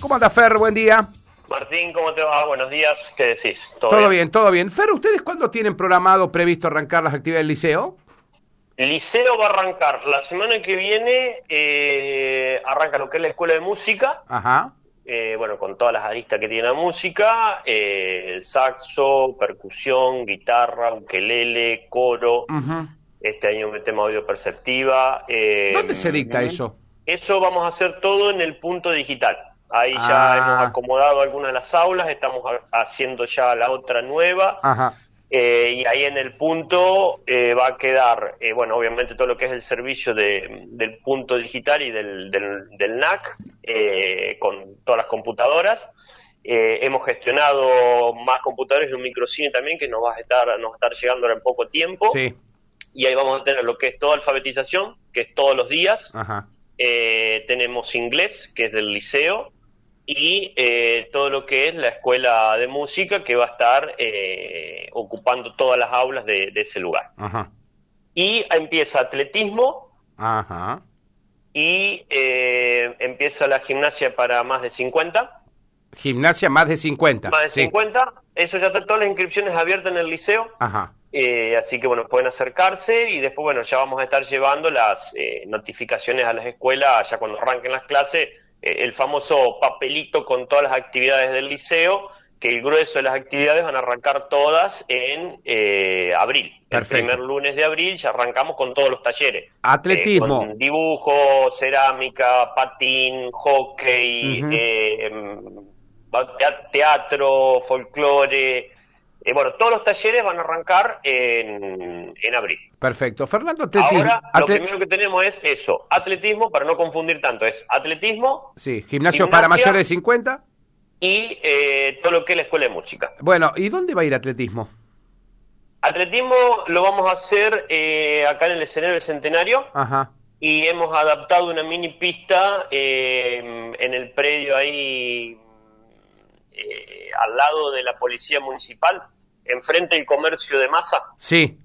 ¿Cómo anda Fer? Buen día. Martín, ¿cómo te va? Buenos días. ¿Qué decís? ¿Todo, bien? todo bien. Fer, ¿ustedes cuándo tienen programado, previsto arrancar las actividades del liceo? El liceo va a arrancar la semana que viene, eh, arranca lo que es la escuela de música. Ajá. Eh, bueno, con todas las aristas que tiene la música, eh, el saxo, percusión, guitarra, ukelele, coro. Este año metemos audio perceptiva. ¿Dónde se dicta eso? Eso vamos a hacer todo en el punto digital. Ahí ya Ah. hemos acomodado algunas de las aulas, estamos ha- haciendo ya la otra nueva. Ajá. Eh, y ahí en el punto eh, va a quedar, eh, bueno, obviamente todo lo que es el servicio de- del punto digital y del, del, del NAC, con todas las computadoras. Hemos gestionado más computadores y un microcine también que nos va a estar, nos va a estar llegando ahora en poco tiempo. Sí. Y ahí vamos a tener lo que es toda alfabetización, que es todos los días. Ajá. Tenemos inglés, que es del liceo, y eh, todo lo que es la escuela de música, que va a estar eh, ocupando todas las aulas de, de ese lugar. Ajá. Y empieza atletismo Ajá. y eh, empieza la gimnasia para más de 50. Gimnasia más de 50. Más de Sí. 50, eso ya está todas las inscripciones abiertas en el liceo. Ajá. Eh, así que bueno, pueden acercarse y después bueno, ya vamos a estar llevando las eh, notificaciones a las escuelas ya cuando arranquen las clases, el famoso papelito con todas las actividades del liceo, que el grueso de las actividades van a arrancar todas en eh, abril. Perfecto. El primer lunes de abril ya arrancamos con todos los talleres. Atletismo. Eh, con dibujo, cerámica, patín, hockey, eh, tea- teatro, folclore. Eh, bueno, todos los talleres van a arrancar en, en abril. Perfecto. Fernando, atletismo. Ahora, lo primero que tenemos es eso, atletismo, para no confundir tanto, es atletismo Sí, gimnasio para mayores de 50. y eh, todo lo que es la escuela de música. Bueno, ¿y dónde va a ir atletismo? Atletismo lo vamos a hacer eh, acá en el escenario del Centenario Ajá. y hemos adaptado una mini pista eh, en el predio ahí eh, al lado de la policía municipal, enfrente del comercio de masa. Sí.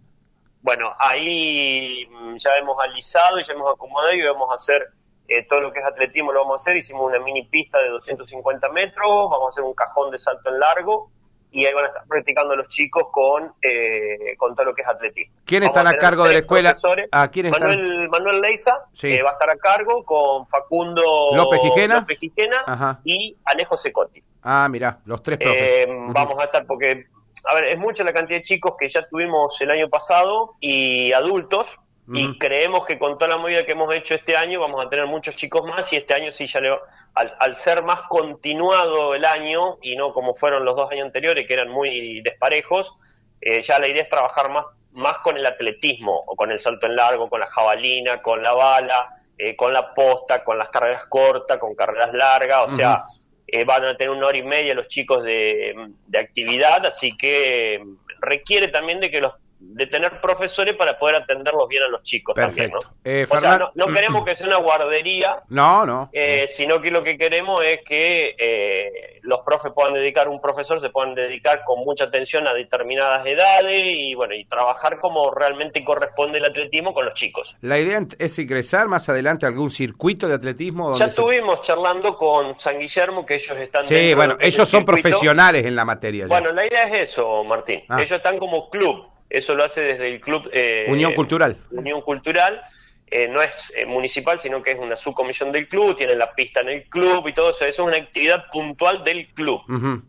Bueno, ahí mm, ya hemos alisado y ya hemos acomodado y vamos a hacer eh, todo lo que es atletismo, lo vamos a hacer. Hicimos una mini pista de 250 metros, vamos a hacer un cajón de salto en largo y ahí van a estar practicando los chicos con, eh, con todo lo que es atletismo. ¿Quién Vamos están a cargo de la escuela? profesores. Ah, ¿quiénes están? Manuel, Manuel Leiza Sí. eh, va a estar a cargo con Facundo López Gijena. López Gijena y Alejo Secotti. Ah, mira, los tres profes. Eh. Vamos a estar porque, a ver, es mucha la cantidad de chicos que ya tuvimos el año pasado y adultos. Y creemos que con toda la movida que hemos hecho este año vamos a tener muchos chicos más y este año sí ya le, al, al ser más continuado el año y no como fueron los dos años anteriores que eran muy desparejos, eh, ya la idea es trabajar más, más con el atletismo o con el salto en largo, con la jabalina, con la bala, eh, con la posta, con las carreras cortas, con carreras largas, o sea, eh, van a tener una hora y media los chicos de, de actividad, así que mm, requiere también de que los de tener profesores para poder atenderlos bien a los chicos Perfecto. también, ¿no? Eh, o sea, Fernan- no, no queremos que sea una guardería, No, no. eh, sino que lo que queremos es que eh, los profes puedan dedicar, un profesor se puedan dedicar con mucha atención a determinadas edades y bueno, y trabajar como realmente corresponde el atletismo con los chicos. La idea es ingresar más adelante a algún circuito de atletismo. Ya donde se- estuvimos charlando con San Guillermo, que ellos están Sí, bueno, lo que es ellos el son circuito. profesionales en la materia. ya. Bueno, la idea es eso, Martín. Ah. Ellos están como club. Eso lo hace desde el club. eh, Unión Cultural. Unión Cultural. Eh, no es eh, municipal, sino que es una subcomisión del club. Tienen la pista en el club y todo eso. Eso es una actividad puntual del club.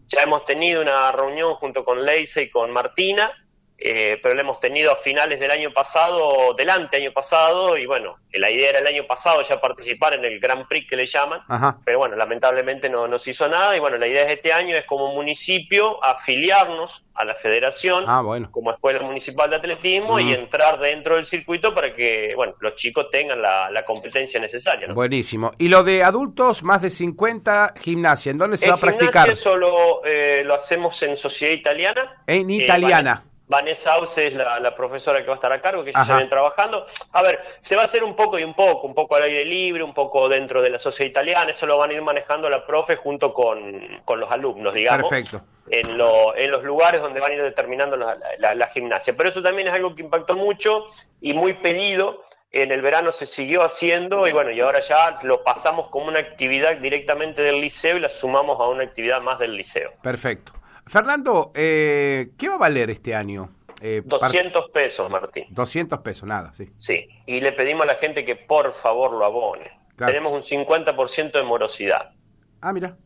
Ya hemos tenido una reunión junto con Leise y con Martina, eh, pero la hemos tenido a finales del año pasado, del año pasado, y bueno, la idea era el año pasado ya participar en el Grand Prix que le llaman, Ajá. pero bueno, lamentablemente no, no se hizo nada, y bueno, la idea es este año es como municipio afiliarnos a la federación Ah, bueno. como escuela municipal de atletismo Mm. y entrar dentro del circuito para que, bueno, los chicos tengan la, la competencia necesaria, ¿no? Buenísimo. Y lo de adultos, más de 50, gimnasia. ¿En dónde se El va a practicar? gimnasia solo eh, lo hacemos en Sociedad Italiana. En Eh, italiana. Van- Vanessa Auce es la, la profesora que va a estar a cargo, que ellos vienen trabajando. A ver, se va a hacer un poco y un poco, un poco al aire libre, un poco dentro de la sociedad italiana, eso lo van a ir manejando la profe junto con, con los alumnos, digamos. Perfecto. En, lo- en los lugares donde van a ir determinando la, la- la gimnasia. Pero eso también es algo que impactó mucho y muy pedido En el verano se siguió haciendo y bueno, y ahora ya lo pasamos como una actividad directamente del liceo y la sumamos a una actividad más del liceo. Perfecto. Fernando, eh, ¿qué va a valer este año? Eh, 200 pesos, Martín. 200 pesos, nada, sí. Sí, y le pedimos a la gente que por favor lo abone. Tenemos un 50% de morosidad. Ah, mira.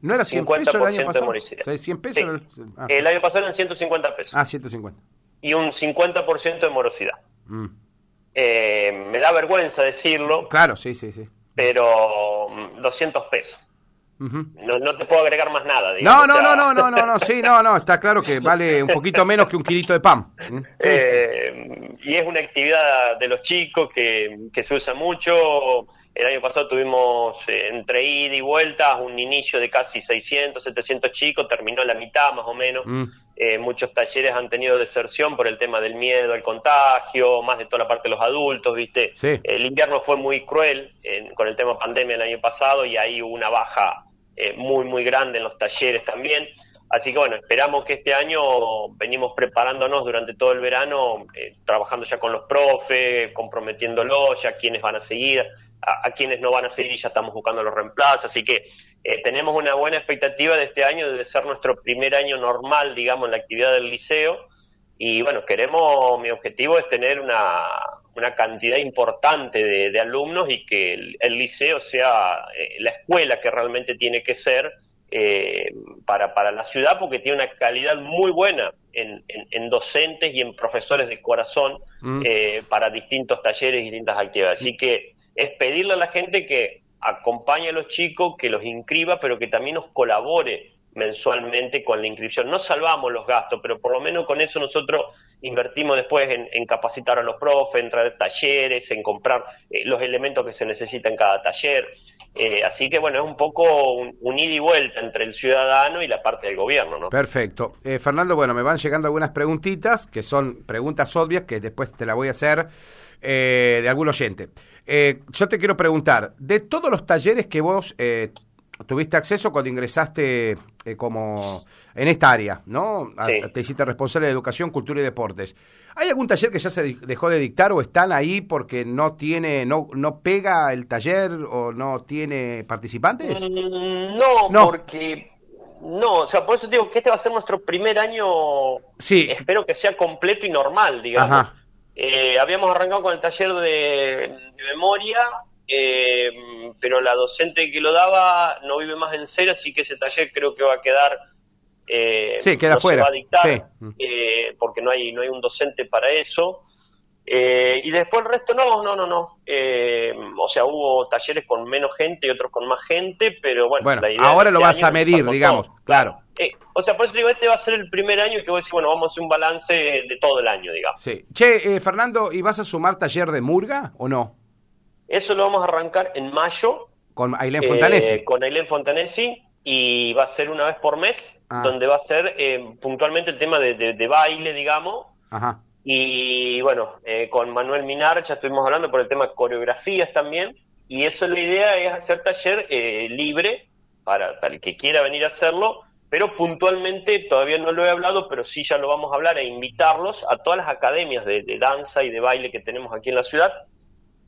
¿No era 100 pesos el año pasado? De morosidad. 100 pesos? El... Ah. el año pasado eran 150 pesos. Ah, 150. Y un 50% de morosidad. Mm. Eh, me da vergüenza decirlo. Claro, sí, sí, sí. Pero 200 no, no, te puedo agregar más nada. no, no, no, no, no, no, no, sí, no, no, está claro que vale un poquito menos que un kilito de pan. Eh, y es una actividad de los chicos que, que se usa mucho. El año pasado tuvimos eh, entre ida y vuelta un inicio de casi 600, 700 chicos, terminó la mitad más o menos. Mm. Eh, muchos talleres han tenido deserción por el tema del miedo al contagio, más de toda la parte de los adultos, ¿viste? El invierno fue muy cruel con el tema pandemia el año pasado y ahí hubo una baja eh, muy, muy grande en los talleres también. Así que bueno, esperamos que este año venimos preparándonos durante todo el verano, trabajando ya con los profes, comprometiéndolos, ya quienes van a seguir a, quienes no van a seguir ya estamos buscando los reemplazos, así que eh, tenemos una buena expectativa de este año de ser nuestro primer año normal, digamos, en la actividad del liceo y bueno, queremos, mi objetivo es tener una, una cantidad importante de, alumnos y que el, liceo sea eh, la escuela que realmente tiene que ser eh, para, para la ciudad porque tiene una calidad muy buena en, en, docentes y en profesores de corazón mm. para distintos talleres y distintas actividades. Así que es pedirle a la gente que acompañe a los chicos, que los inscriba, pero que también nos colabore mensualmente con la inscripción. No salvamos los gastos, pero por lo menos con eso nosotros invertimos después en, capacitar a los profes, en traer talleres, en comprar eh, los elementos que se necesitan en cada taller. Eh, así que bueno, es un poco un, ida y vuelta entre el ciudadano y la parte del gobierno. ¿no? Perfecto. Eh, Fernando, bueno, me van llegando algunas preguntitas, que son preguntas obvias, que después te las voy a hacer de algún oyente. yo te quiero preguntar, de todos los talleres que vos tuviste acceso cuando ingresaste eh, como en esta área, ¿no? Te hiciste responsable de educación, cultura y deportes. ¿Hay algún taller que ya se dejó de dictar o están ahí porque no tiene, no, no pega el taller o no tiene participantes? Mm, no, porque no, o sea, por eso digo que este va a ser nuestro primer año. Sí. Espero que sea completo y normal, digamos. Eh, habíamos arrancado con el taller de memoria eh, pero la docente que lo daba no vive más en cero, así que ese taller creo que va a quedar... Eh, sí, queda fuera. Eh, porque no hay, no hay un docente para eso. Eh, y después el resto no, no, no, no. o sea, hubo talleres con menos gente y otros con más gente, pero bueno, bueno ahora lo vas a medir, digamos, claro. o sea, por eso digo, este va a ser el primer año que voy a decir, bueno, vamos a hacer un balance de todo el año, digamos. Sí. Che, Fernando, ¿y vas a sumar taller de Murga o no? Eso lo vamos a arrancar en mayo. Con Ailén Fontanesi. Eh, con Ailén Fontanesi y va a ser una vez por mes, ah. donde va a ser eh, puntualmente el tema de, baile, digamos. Ajá. Y bueno, eh, con Manuel Minar ya estuvimos hablando por el tema de coreografías también. Y eso la idea es hacer taller libre para, para el que quiera venir a hacerlo, pero puntualmente todavía no lo he hablado, pero sí ya lo vamos a hablar e invitarlos a todas las academias de, de danza y de baile que tenemos aquí en la ciudad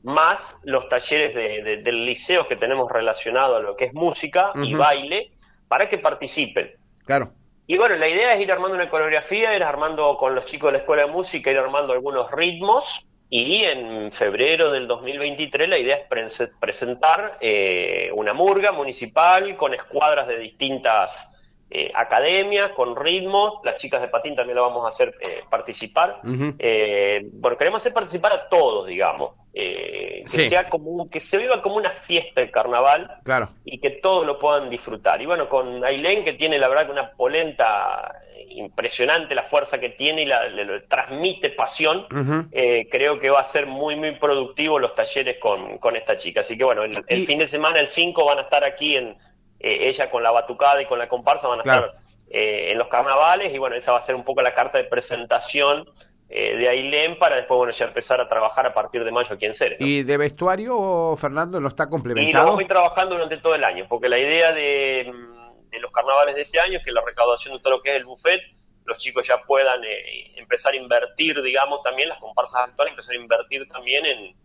más los talleres de, del liceo que tenemos relacionado a lo que es música y baile, para que participen. Claro. Y bueno, la idea es ir armando una coreografía, ir armando con los chicos de la escuela de música, ir armando algunos ritmos, y en febrero del 2023 la idea es presentar eh, una murga municipal con escuadras de distintas eh, academias, con ritmos. Las chicas de patín también la vamos a hacer eh, participar. bueno, queremos hacer participar a todos, digamos. Eh, que sea como que se viva como una fiesta el carnaval claro. y que todos lo puedan disfrutar. Y bueno, con Ailén, que tiene la verdad una polenta impresionante, la fuerza que tiene y la, le, transmite pasión, eh, creo que va a ser muy, muy productivo los talleres con, con esta chica. Así que bueno, el, fin de semana, el 5, van a estar aquí en eh, ella con la batucada y con la comparsa, van a estar en los carnavales y bueno, esa va a ser un poco la carta de presentación eh, de Ailén para después bueno ya empezar a trabajar a partir de mayo aquí en Ceres. ¿Y de vestuario, Fernando, no está complementado? Y lo vamos trabajando durante todo el año, porque la idea de, los carnavales de este año es que la recaudación de todo lo que es el buffet, los chicos ya puedan eh, empezar a invertir, digamos, también las comparsas actuales, empezar a invertir también en,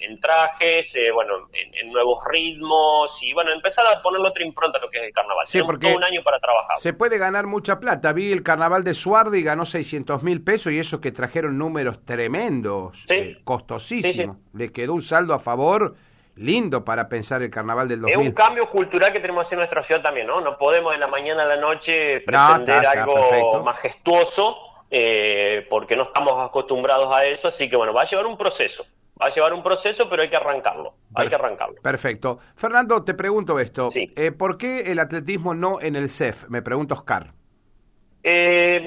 en, trajes, eh, bueno, en, nuevos ritmos y bueno, empezar a ponerle otra impronta a lo que es el carnaval. Sí, porque todo un año para trabajar. Se puede ganar mucha plata. Vi el carnaval de Suardi y ganó 600 mil pesos y eso que trajeron números tremendos, eh, costosísimos. Le quedó un saldo a favor lindo para pensar el carnaval del 2000. Es un cambio cultural que tenemos en nuestra ciudad también, ¿no? No podemos de la mañana a la noche pretender algo majestuoso eh, porque no estamos acostumbrados a eso, así que bueno, va a llevar un proceso. Va a llevar un proceso, pero hay que arrancarlo. Hay que arrancarlo. Perfecto. Fernando, te pregunto esto. Eh, ¿Por qué el atletismo no en el CEF? Me pregunto Oscar. Eh,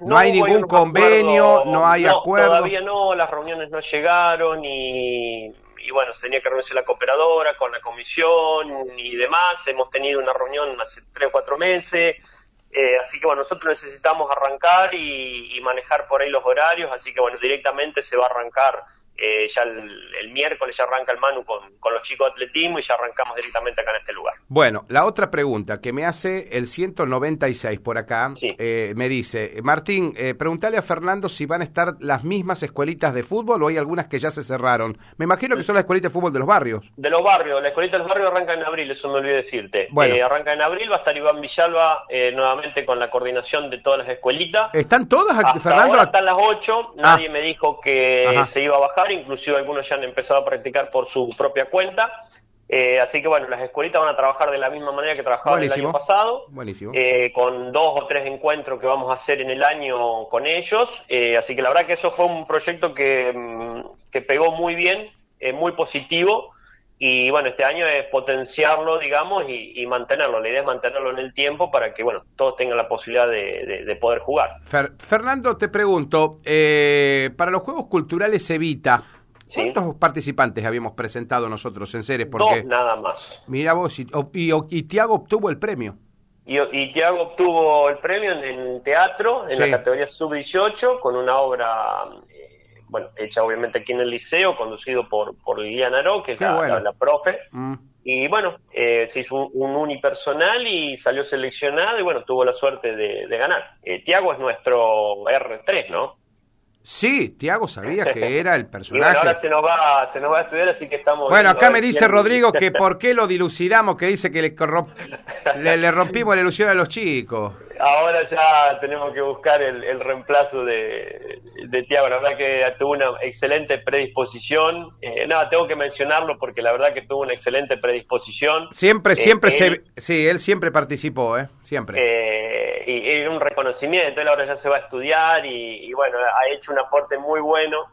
no, hay ningún convenio, no hay acuerdo. Todavía no, las reuniones no llegaron y, bueno, se tenía que reunirse la cooperadora con la comisión y demás. Hemos tenido una reunión hace tres o cuatro meses. Eh, así que bueno, nosotros necesitamos arrancar y, manejar por ahí los horarios, así que bueno, directamente se va a arrancar eh, ya el, miércoles ya arranca el Manu con, los chicos de atletismo y ya arrancamos directamente acá en este lugar. Bueno, la otra pregunta que me hace el 196 por acá, eh, me dice, Martín, eh, pregúntale a Fernando si van a estar las mismas escuelitas de fútbol o hay algunas que ya se cerraron. Me imagino que son las escuelitas de fútbol de los barrios. De los barrios, la escuelita de los barrios arranca en abril, eso me olvidé decirte. Bueno. arranca en abril, va a estar Iván Villalba nuevamente con la coordinación de todas las escuelitas. ¿Están todas aquí, Fernando? Ahora están las ocho, nadie ah. me dijo que se iba a bajar inclusive algunos ya han empezado a practicar por su propia cuenta. Eh, así que bueno, las escuelitas van a trabajar de la misma manera que trabajaban el año pasado, eh, con dos o tres encuentros que vamos a hacer en el año con ellos. Eh, así que la verdad que eso fue un proyecto que, mm, que pegó muy bien, muy positivo. Y bueno, este año es potenciarlo, digamos, y, mantenerlo. La idea es mantenerlo en el tiempo para que, bueno, todos tengan la posibilidad de, poder jugar. Fernando, te pregunto, para los Juegos Culturales Evita, ¿Cuántos participantes habíamos presentado nosotros en series? Porque, Dos nada más. Mira vos, y, y, Tiago obtuvo el premio. Y, y Tiago obtuvo el premio en, teatro, en la categoría sub-18, con una obra, eh, bueno, hecha obviamente aquí en el liceo, conducido por, por Liliana Aro, que es la, profe. Mm. Y bueno, eh, se hizo un, unipersonal y salió seleccionado y bueno, tuvo la suerte de, ganar. Eh, Tiago es nuestro R3, ¿no? Sí, Tiago sabía que era el personaje. bueno, ahora se nos, va, se nos va a estudiar, así que estamos. Bueno, acá me dice Rodrigo que por qué lo dilucidamos, que dice que le, le rompimos la ilusión a los chicos ahora ya tenemos que buscar el, reemplazo de, de, Tiago. La verdad que tuvo una excelente predisposición. Eh, nada, tengo que mencionarlo porque la verdad que tuvo una excelente predisposición. Siempre, eh, siempre se. Sí, él siempre participó, ¿eh? Siempre. Eh, y, un reconocimiento. Él ahora ya se va a estudiar y, bueno, ha hecho un aporte muy bueno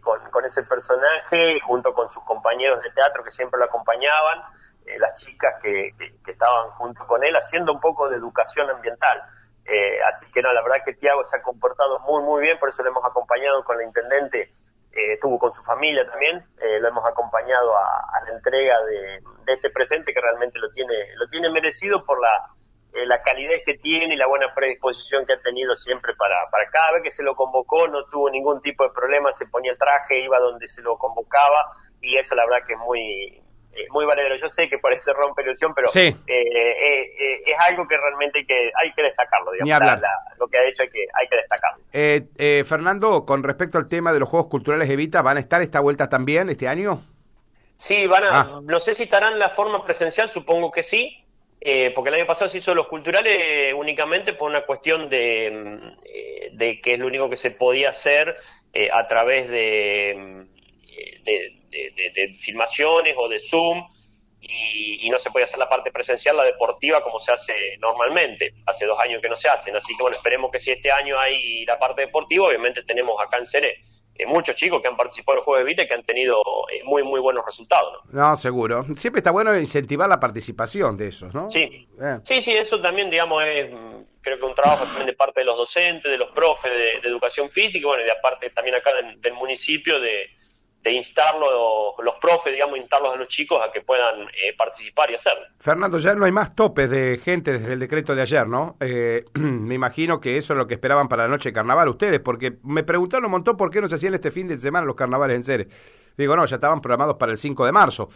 con, con ese personaje junto con sus compañeros de teatro que siempre lo acompañaban. Eh, las chicas que, estaban junto con él haciendo un poco de educación ambiental. Eh, así que no, la verdad que Tiago se ha comportado muy, muy bien, por eso lo hemos acompañado con la intendente, eh, estuvo con su familia también, lo hemos acompañado a, la entrega de, este presente que realmente lo tiene, lo tiene merecido por la, la calidez que tiene y la buena predisposición que ha tenido siempre para, para cada vez que se lo convocó, no tuvo ningún tipo de problema, se ponía el traje, iba donde se lo convocaba y eso la verdad que es muy, muy valedero. Yo sé que parece romper ilusión, pero eh, eh, eh, es algo que realmente hay que, hay que destacarlo. Digamos, lo que ha hecho hay que, hay que destacarlo. Fernando, con respecto al tema de los Juegos Culturales Evita, ¿van a estar esta vuelta también este año? Sí, van a, ah. no sé si estarán en la forma presencial, supongo que sí, porque el año pasado se hizo los culturales únicamente por una cuestión de, mm, de que es lo único que se podía hacer a través de, mm, de de, filmaciones o de Zoom y, no se puede hacer la parte presencial, la deportiva, como se hace normalmente. Hace dos años que no se hacen, así que bueno, esperemos que si este año hay la parte deportiva, obviamente tenemos acá en Cere eh, muchos chicos que han participado en los Juegos de Vita y que han tenido eh, muy, muy buenos resultados. ¿no? seguro. Siempre está bueno incentivar la participación de esos, ¿no? Sí, eh. sí, sí, eso también, digamos, es creo que un trabajo también de parte de los docentes, de los profes de, educación física, y bueno, y de aparte también acá del municipio de de instarlo, los profes, digamos, instarlos a los chicos a que puedan eh, participar y hacerlo. Fernando, ya no hay más topes de gente desde el decreto de ayer, ¿no? Eh, me imagino que eso es lo que esperaban para la noche de carnaval ustedes, porque me preguntaron un montón por qué no se hacían este fin de semana los carnavales en serie. Digo, no, ya estaban programados para el 5 de marzo.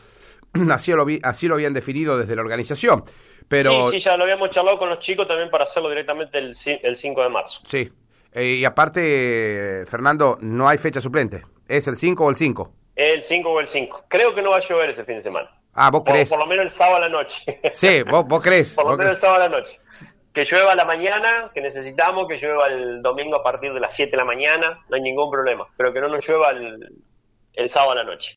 Así lo, vi, así lo habían definido desde la organización. Pero... Sí, sí, ya lo habíamos charlado con los chicos también para hacerlo directamente el, el 5 de marzo. Sí. Eh, y aparte, Fernando, no hay fecha suplente. ¿Es el 5 o el 5? El el 5 o el 5. Creo que no va a llover ese fin de semana. Ah, vos crees. Por, lo menos el sábado a la noche. Sí, vos, vos crees. por lo vos menos crees. el sábado a la noche. Que llueva a la mañana, que necesitamos, que llueva el domingo a partir de las 7 de la mañana, no hay ningún problema. Pero que no nos llueva el, el sábado a la noche.